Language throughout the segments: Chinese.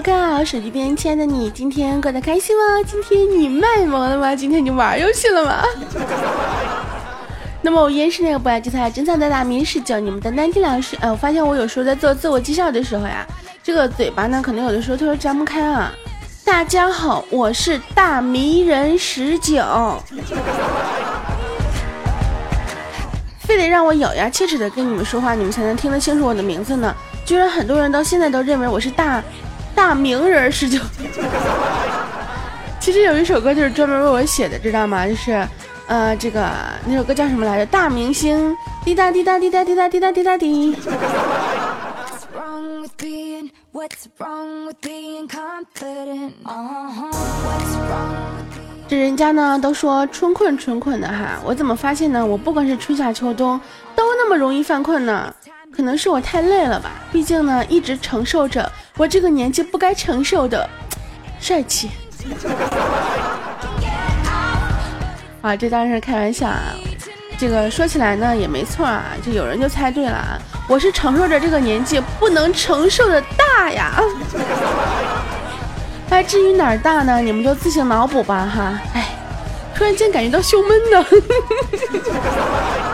OK 啊，手机边亲爱的你，今天过得开心吗？今天你卖萌了吗？今天你玩游戏了吗？那么我依然是那个不爱精彩、珍藏的大名是叫你们的南京老师。哎，我发现我有时候在做自我介绍的时候呀，这个嘴巴呢，可能有的时候特别张不开啊。大家好，我是大迷人十九。非得让我咬牙切齿的跟你们说话，你们才能听得清楚我的名字呢。居然很多人到现在都认为我是大。大名人十九，其实有一首歌就是专门为我写的，知道吗？就是，呃，这个那首歌叫什么来着？大明星，滴答滴答滴答滴答滴答滴答滴。这人家呢都说春困春困的哈，我怎么发现呢？我不管是春夏秋冬，都那么容易犯困呢？可能是我太累了吧，毕竟呢，一直承受着我这个年纪不该承受的帅气。啊，这当然是开玩笑啊。这个说起来呢也没错啊，就有人就猜对了啊，我是承受着这个年纪不能承受的大呀。哎，至于哪儿大呢？你们就自行脑补吧哈。哎，突然间感觉到胸闷呢。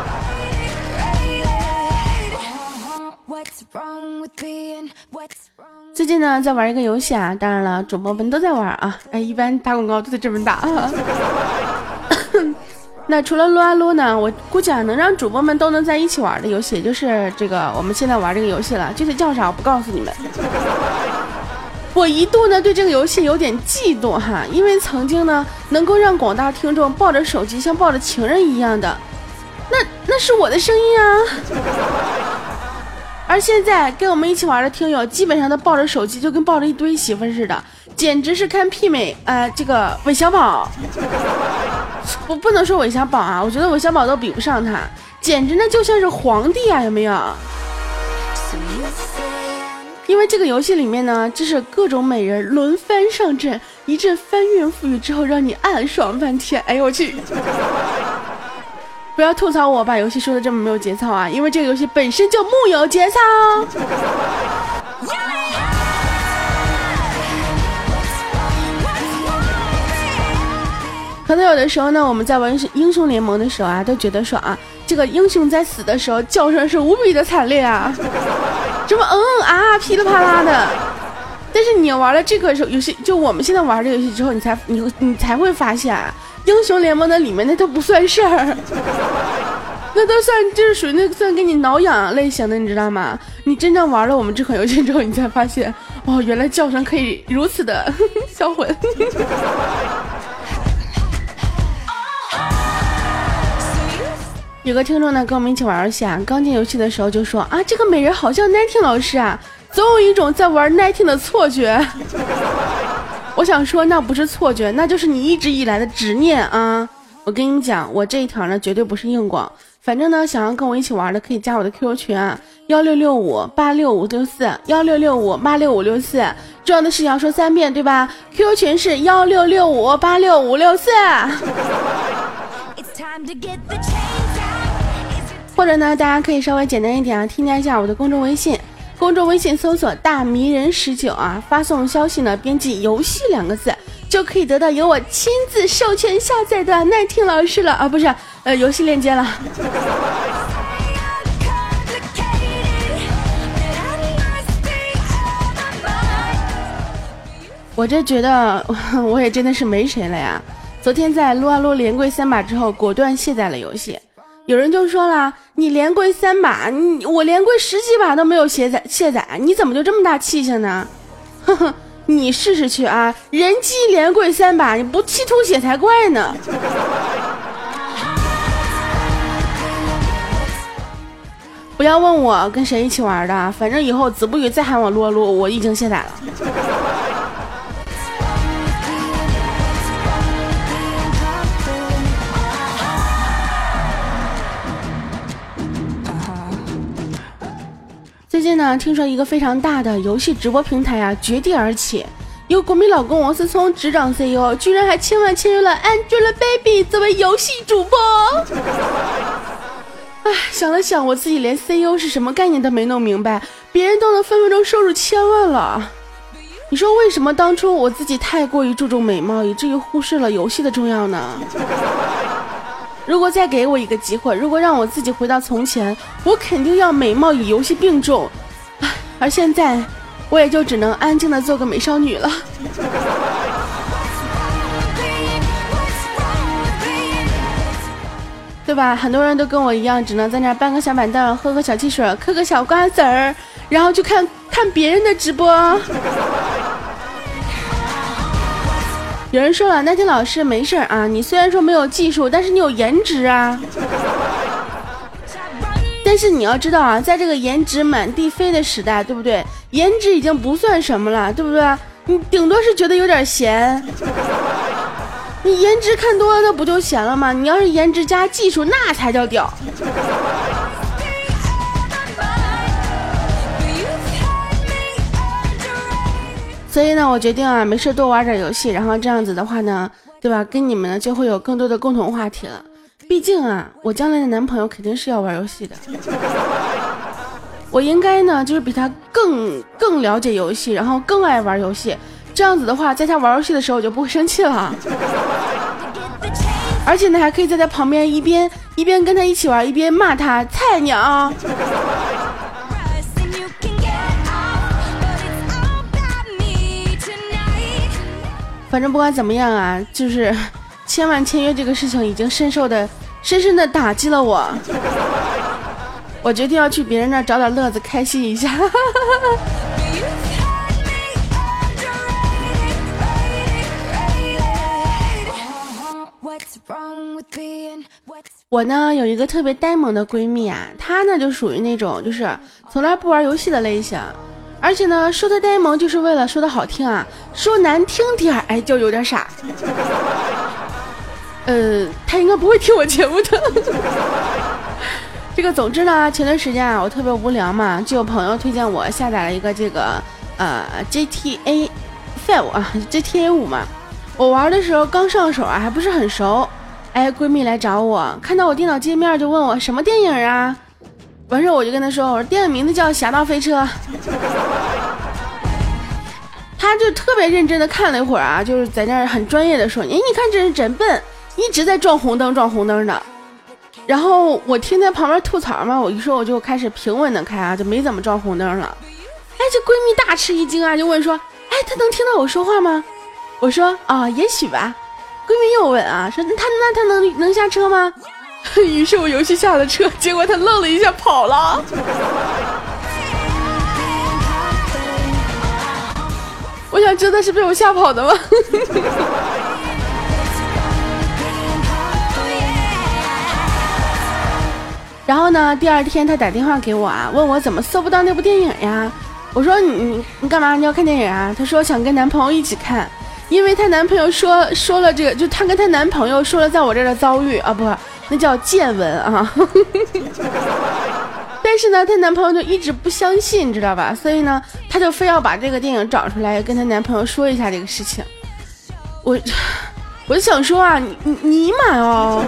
最近呢，在玩一个游戏啊，当然了，主播们都在玩啊。哎，一般打广告都得这么打。那除了撸啊撸呢，我估计啊，能让主播们都能在一起玩的游戏，就是这个我们现在玩这个游戏了。具体叫啥，我不告诉你们。我一度呢对这个游戏有点嫉妒哈，因为曾经呢能够让广大听众抱着手机像抱着情人一样的，那那是我的声音啊。而现在跟我们一起玩的听友，基本上都抱着手机，就跟抱着一堆媳妇似的，简直是看媲美呃这个韦小宝。我不能说韦小宝啊，我觉得韦小宝都比不上他，简直那就像是皇帝啊，有没有？因为这个游戏里面呢，就是各种美人轮番上阵，一阵翻云覆雨之后，让你暗爽半天。哎呦我去！不要吐槽我把游戏说的这么没有节操啊！因为这个游戏本身就木有节操。可能有的时候呢，我们在玩英雄联盟的时候啊，都觉得说啊，这个英雄在死的时候叫声是无比的惨烈啊，什么嗯啊噼里啪啦的。但是你玩了这个游戏，就我们现在玩这个游戏之后，你才你你才会发现。英雄联盟的里面那都不算事儿，那都算就是属于那算给你挠痒类型的，你知道吗？你真正玩了我们这款游戏之后，你才发现，哦，原来叫声可以如此的 销魂。有个听众呢跟我们一起玩游戏啊，刚进游戏的时候就说啊，这个美人好像 Nineteen 老师啊，总有一种在玩 Nineteen 的错觉。我想说，那不是错觉，那就是你一直以来的执念啊！我跟你讲，我这一条呢绝对不是硬广。反正呢，想要跟我一起玩的，可以加我的 QQ 群啊，幺六六五八六五六四，幺六六五八六五六四。重要的事情要说三遍，对吧？QQ 群是幺六六五八六五六四。或者呢，大家可以稍微简单一点啊，添加一下我的公众微信。公众微信搜索“大迷人十九”啊，发送消息呢，编辑“游戏”两个字，就可以得到由我亲自授权下载的耐听老师了啊，不是，呃，游戏链接了。我这觉得 我也真的是没谁了呀。昨天在撸啊撸连跪三把之后，果断卸载了游戏。有人就说了，你连跪三把，你我连跪十几把都没有卸载卸载，你怎么就这么大气性呢？呵呵，你试试去啊，人机连跪三把，你不气吐血才怪呢。不要问我跟谁一起玩的，反正以后子不语再喊我撸撸，我已经卸载了。近呢，听说一个非常大的游戏直播平台啊，绝地而起，由国民老公王思聪执掌 CEO，居然还千万签约了 Angelababy 作为游戏主播。哎，想了想，我自己连 CEO 是什么概念都没弄明白，别人都能分分钟收入千万了。你说为什么当初我自己太过于注重美貌，以至于忽视了游戏的重要呢？如果再给我一个机会，如果让我自己回到从前，我肯定要美貌与游戏并重。而现在，我也就只能安静的做个美少女了。对吧？很多人都跟我一样，只能在那搬个小板凳，喝个小汽水，嗑个小瓜子儿，然后去看看别人的直播。有人说了，那天老师没事啊，你虽然说没有技术，但是你有颜值啊。但是你要知道啊，在这个颜值满地飞的时代，对不对？颜值已经不算什么了，对不对？你顶多是觉得有点闲。你颜值看多了，那不就闲了吗？你要是颜值加技术，那才叫屌。所以呢，我决定啊，没事多玩点游戏，然后这样子的话呢，对吧？跟你们呢就会有更多的共同话题了。毕竟啊，我将来的男朋友肯定是要玩游戏的。我应该呢，就是比他更更了解游戏，然后更爱玩游戏。这样子的话，在他玩游戏的时候，我就不会生气了。而且呢，还可以在他旁边一边一边跟他一起玩，一边骂他菜鸟。反正不管怎么样啊，就是 千万签约这个事情已经深受的、深深的打击了我。我决定要去别人那找点乐子，开心一下。我呢有一个特别呆萌的闺蜜啊，她呢就属于那种就是从来不玩游戏的类型，而且呢说他呆萌就是为了说的好听啊，说难听点儿哎就有点傻。呃，他应该不会听我节目的。这个总之呢，前段时间啊我特别无聊嘛，就有朋友推荐我下载了一个这个呃 GTA Five 啊 GTA 五嘛。我玩的时候刚上手啊，还不是很熟。哎，闺蜜来找我，看到我电脑界面就问我什么电影啊？完事我就跟她说，我说电影名字叫《侠盗飞车》。她就特别认真的看了一会儿啊，就是在那儿很专业的说，哎，你看这人真笨，一直在撞红灯撞红灯的。然后我听他旁边吐槽嘛，我一说我就开始平稳的开啊，就没怎么撞红灯了。哎，这闺蜜大吃一惊啊，就问说，哎，她能听到我说话吗？我说啊，也许吧。闺蜜又问啊，说他那他能能下车吗？于是我游戏下了车，结果他愣了一下跑了。我想知道是被我吓跑的吗？然后呢，第二天他打电话给我啊，问我怎么搜不到那部电影呀？我说你你你干嘛？你要看电影啊？他说想跟男朋友一起看。因为她男朋友说说了这个，就她跟她男朋友说了在我这儿的遭遇啊，不，那叫见闻啊。但是呢，她男朋友就一直不相信，知道吧？所以呢，她就非要把这个电影找出来，跟她男朋友说一下这个事情。我，我就想说啊，你你尼玛哦，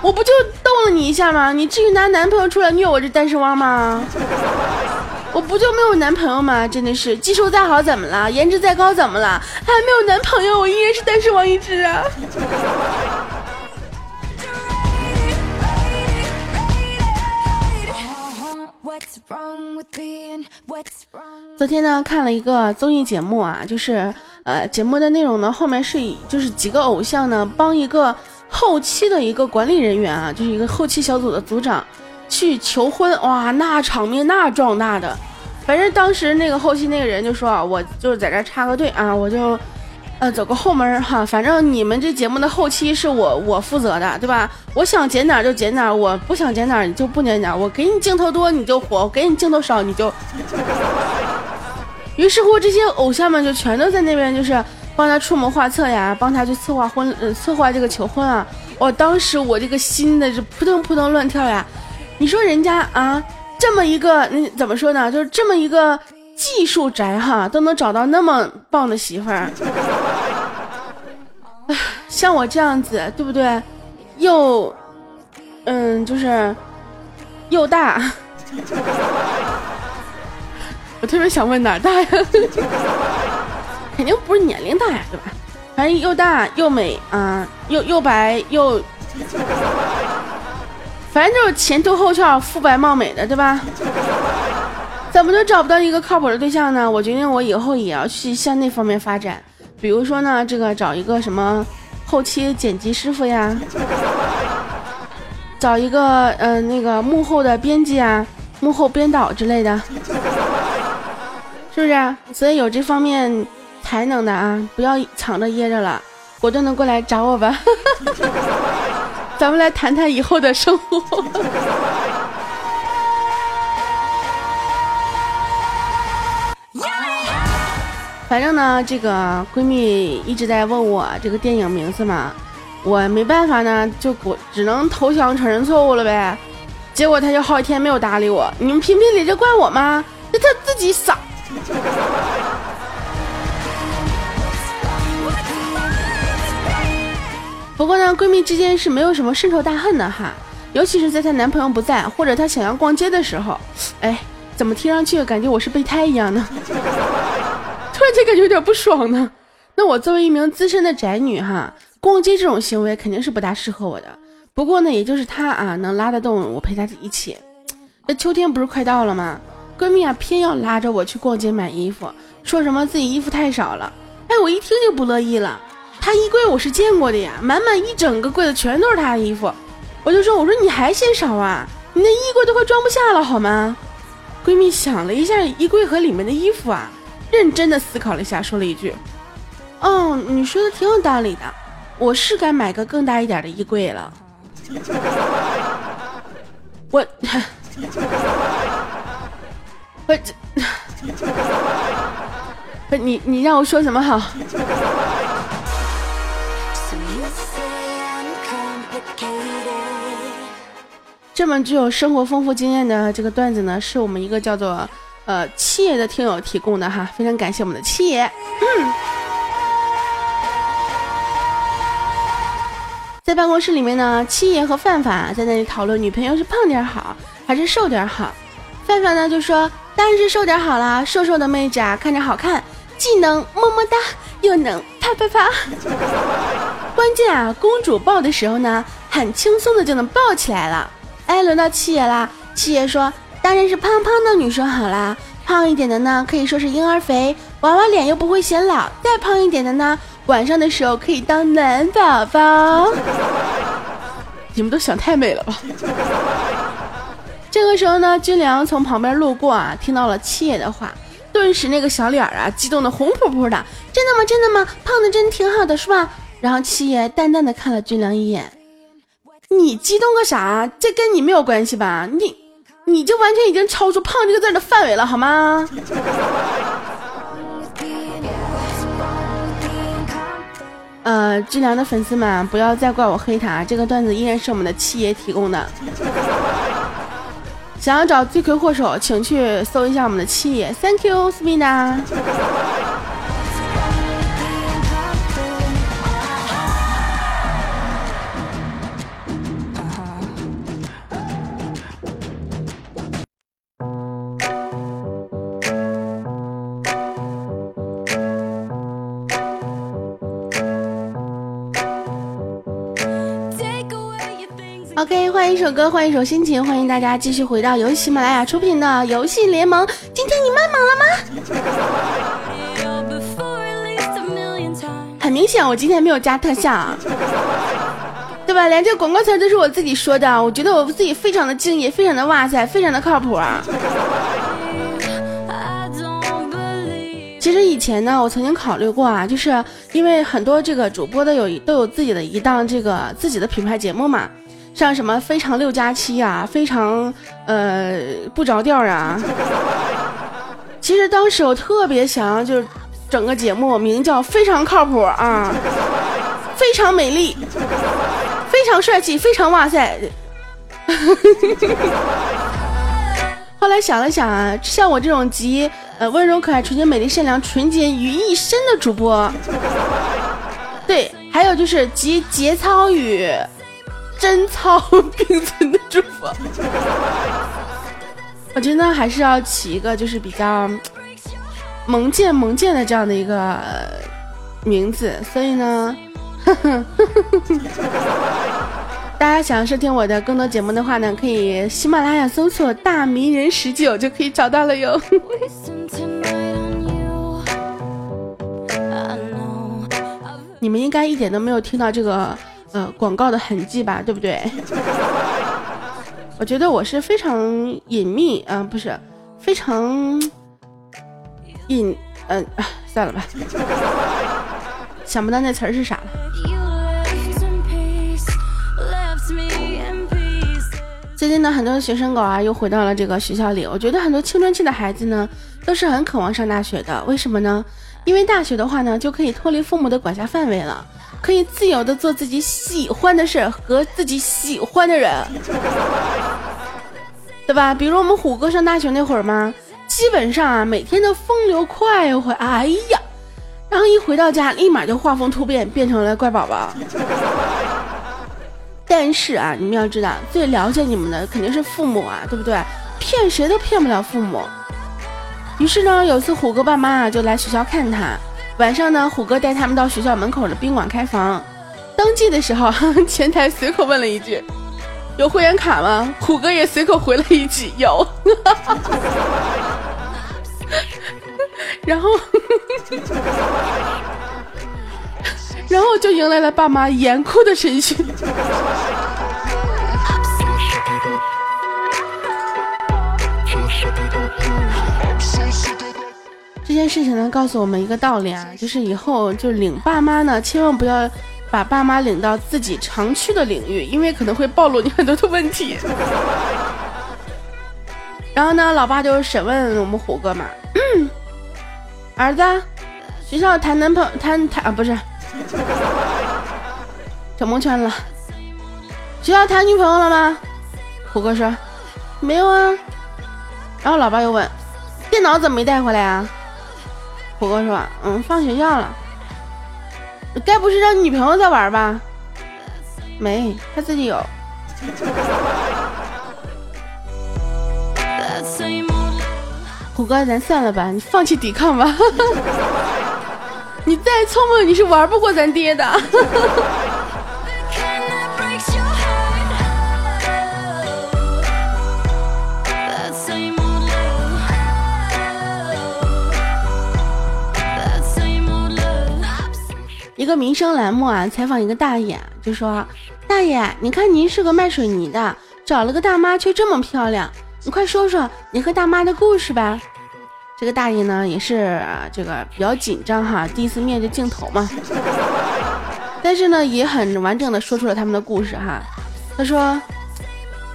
我不就逗了你一下吗？你至于拿男朋友出来虐我这单身汪吗？我不就没有男朋友吗？真的是，技术再好怎么了？颜值再高怎么了？还没有男朋友，我依然是单身汪一只啊！昨天呢，看了一个综艺节目啊，就是呃，节目的内容呢，后面是以就是几个偶像呢，帮一个后期的一个管理人员啊，就是一个后期小组的组长。去求婚哇，那场面那壮大的，反正当时那个后期那个人就说啊，我就在这插个队啊，我就，呃，走个后门哈，反正你们这节目的后期是我我负责的，对吧？我想剪哪就剪哪，我不想剪哪就不剪哪，我给你镜头多你就火，我给你镜头少你就。于是乎，这些偶像们就全都在那边，就是帮他出谋划策呀，帮他去策划婚，呃，策划这个求婚啊。我当时我这个心的是扑腾扑腾乱跳呀。你说人家啊，这么一个，那怎么说呢？就是这么一个技术宅哈，都能找到那么棒的媳妇儿。像我这样子，对不对？又，嗯，就是又大，我特别想问哪儿大呀？肯定不是年龄大呀，对吧？反正又大又美啊，又又白又，反正就是前凸后翘、肤白貌美的，对吧？怎么就找不到一个靠谱的对象呢？我决定我以后也要去向那方面发展，比如说呢，这个找一个什么后期剪辑师傅呀。找一个嗯，那个幕后的编辑啊，幕后编导之类的，是不是？所以有这方面才能的啊，不要藏着掖着了，果断的过来找我吧。咱们来谈谈以后的生活。反正呢，这个闺蜜一直在问我这个电影名字嘛。我没办法呢，就我只能投降承认错误了呗。结果她就好几天没有搭理我。你们评评理，这怪我吗？那她自己傻。不过呢，闺蜜之间是没有什么深仇大恨的哈。尤其是在她男朋友不在，或者她想要逛街的时候，哎，怎么听上去感觉我是备胎一样呢？突然间感觉有点不爽呢。那我作为一名资深的宅女哈。逛街这种行为肯定是不大适合我的，不过呢，也就是他啊能拉得动我陪他一起。那秋天不是快到了吗？闺蜜啊偏要拉着我去逛街买衣服，说什么自己衣服太少了。哎，我一听就不乐意了。她衣柜我是见过的呀，满满一整个柜子全都是她的衣服。我就说，我说你还嫌少啊？你那衣柜都快装不下了好吗？闺蜜想了一下衣柜和里面的衣服啊，认真的思考了一下，说了一句：“哦，你说的挺有道理的。”我是该买个更大一点的衣柜了。我，我这，你你让我说什么好？这么具有生活丰富经验的这个段子呢，是我们一个叫做呃七爷的听友提供的哈，非常感谢我们的七爷。嗯。在办公室里面呢，七爷和范范在那里讨论女朋友是胖点好还是瘦点好。范范呢就说当然是瘦点好啦，瘦瘦的妹子啊看着好看，既能么么哒，又能啪啪啪。关键啊，公主抱的时候呢，很轻松的就能抱起来了。哎，轮到七爷啦，七爷说当然是胖胖的女生好啦，胖一点的呢可以说是婴儿肥，娃娃脸又不会显老，再胖一点的呢。晚上的时候可以当暖宝宝，你们都想太美了吧？这个时候呢，军良从旁边路过啊，听到了七爷的话，顿时那个小脸啊，激动的红扑扑的。真的吗？真的吗？胖的真挺好的，是吧？然后七爷淡淡的看了军良一眼，你激动个啥？这跟你没有关系吧？你，你就完全已经超出胖这个字的范围了，好吗？呃，志良的粉丝们，不要再怪我黑他，这个段子依然是我们的七爷提供的。想要找罪魁祸首，请去搜一下我们的七爷。Thank you，思密达。OK，换一首歌，换一首心情，欢迎大家继续回到由喜马拉雅出品的游戏联盟。今天你卖萌了吗？很明显，我今天没有加特效，对吧？连这个广告词都是我自己说的，我觉得我自己非常的敬业，非常的哇塞，非常的靠谱啊。其实以前呢，我曾经考虑过啊，就是因为很多这个主播都有都有自己的一档这个自己的品牌节目嘛。像什么非常六加七啊，非常呃不着调啊。其实当时我特别想，就是整个节目名叫非常靠谱啊，非常美丽，非常帅气，非常哇塞。后来想了想啊，像我这种集呃温柔可爱、纯洁美丽、善良、纯洁于一身的主播，对，还有就是集节操与。贞操并存的主播。我觉得还是要起一个就是比较萌贱萌贱的这样的一个名字，所以呢，大家想要收听我的更多节目的话呢，可以喜马拉雅搜索“大迷人十九”就可以找到了哟。你们应该一点都没有听到这个呃广告的痕迹吧？对不对？我觉得我是非常隐秘啊，不是非常隐嗯，算了吧，想不到那词儿是啥了。最近呢，很多学生狗啊又回到了这个学校里。我觉得很多青春期的孩子呢，都是很渴望上大学的。为什么呢？因为大学的话呢，就可以脱离父母的管辖范围了，可以自由的做自己喜欢的事和自己喜欢的人。对吧？比如我们虎哥上大学那会儿嘛，基本上啊每天都风流快活，哎呀，然后一回到家立马就画风突变，变成了乖宝宝。但是啊，你们要知道，最了解你们的肯定是父母啊，对不对？骗谁都骗不了父母。于是呢，有次虎哥爸妈啊就来学校看他，晚上呢，虎哥带他们到学校门口的宾馆开房，登记的时候，前台随口问了一句。有会员卡吗？虎哥也随口回了一句有，然后，然后就迎来了爸妈严酷的审讯。件事情呢，告诉我们一个道理啊，就是以后就领爸妈呢，千万不要。把爸妈领到自己常去的领域，因为可能会暴露你很多的问题。然后呢，老爸就审问我们虎哥嘛，儿子，学校谈男朋友谈谈啊，不是，整蒙圈了。学校谈女朋友了吗？虎哥说没有啊。然后老爸又问，电脑怎么没带回来啊？虎哥说，嗯，放学校了。该不是让女朋友在玩吧？没，他自己有。虎哥，咱算了吧，你放弃抵抗吧。你再聪明，你是玩不过咱爹的。一个民生栏目啊，采访一个大爷，就说：“大爷，你看您是个卖水泥的，找了个大妈却这么漂亮，你快说说你和大妈的故事吧。”这个大爷呢，也是这个比较紧张哈，第一次面对镜头嘛，但是呢，也很完整的说出了他们的故事哈。他说：“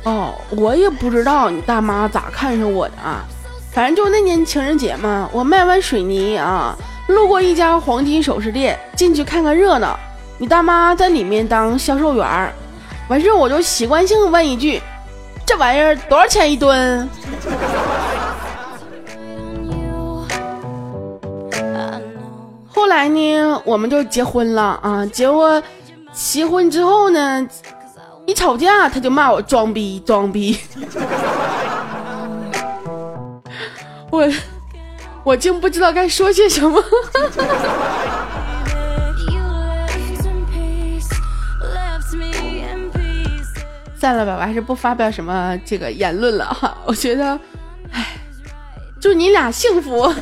哦，我也不知道你大妈咋看上我的啊，反正就那年情人节嘛，我卖完水泥啊。”路过一家黄金首饰店，进去看看热闹。你大妈在里面当销售员儿，完事我就习惯性问一句：“这玩意儿多少钱一吨？”后来呢，我们就结婚了啊。结果结婚之后呢，一吵架他就骂我装逼装逼。我。我竟不知道该说些什么。算了吧，我还是不发表什么这个言论了哈。我觉得，唉，祝你俩幸福。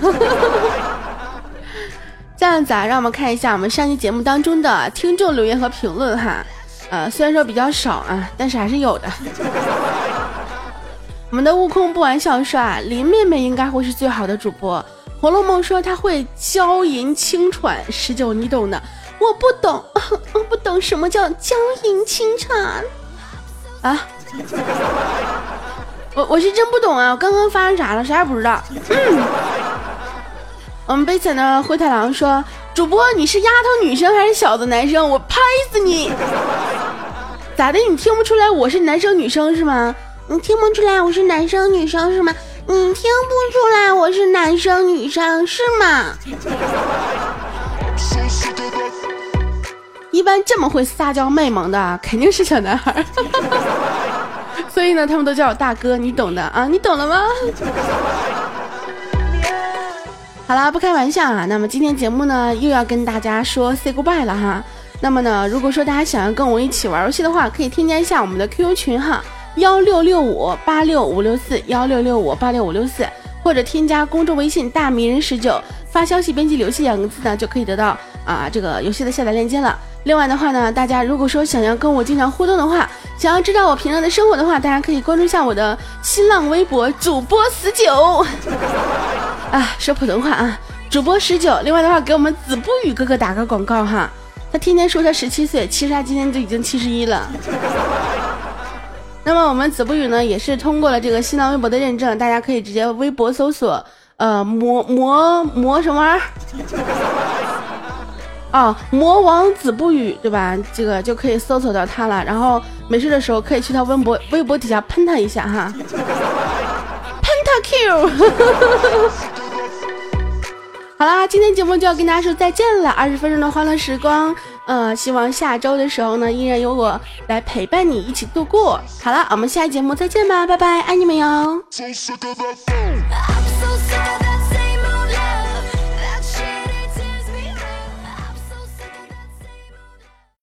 这样子啊，让我们看一下我们上期节目当中的听众留言和评论哈。呃，虽然说比较少啊，但是还是有的。我们的悟空不玩小帅，林妹妹应该会是最好的主播。红楼梦说他会娇吟轻喘，十九你懂的，我不懂，我不懂什么叫娇吟轻喘啊！我我是真不懂啊！我刚刚发生啥了？啥也不知道。我们悲惨的灰太狼说，主播你是丫头女生还是小子男生？我拍死你！咋的？你听不出来我是男生女生是吗？你听不出来我是男生女生是吗？你听不出来我是男生女生是吗？一般这么会撒娇卖萌的肯定是小男孩。所以呢，他们都叫我大哥，你懂的啊，你懂了吗？好啦，不开玩笑啊。那么今天节目呢，又要跟大家说 say goodbye 了哈。那么呢，如果说大家想要跟我一起玩游戏的话，可以添加一下我们的 QQ 群哈，幺六六五八六五六四幺六六五八六五六四，或者添加公众微信大迷人十九，发消息编辑“游戏”两个字呢，就可以得到啊这个游戏的下载链接了。另外的话呢，大家如果说想要跟我经常互动的话，想要知道我平常的生活的话，大家可以关注一下我的新浪微博主播十九啊，说普通话啊，主播十九。另外的话，给我们子不语哥哥打个广告哈，他天天说他十七岁，其实他今天就已经七十一了。那么我们子不语呢，也是通过了这个新浪微博的认证，大家可以直接微博搜索呃魔魔魔什么玩意儿。啊，魔王子不语，对吧？这个就可以搜索到他了。然后没事的时候可以去他微博微博底下喷他一下哈，喷他 Q。好啦，今天节目就要跟大家说再见了，二十分钟的欢乐时光，呃，希望下周的时候呢，依然有我来陪伴你一起度过。好了，我们下期节目再见吧，拜拜，爱你们哟。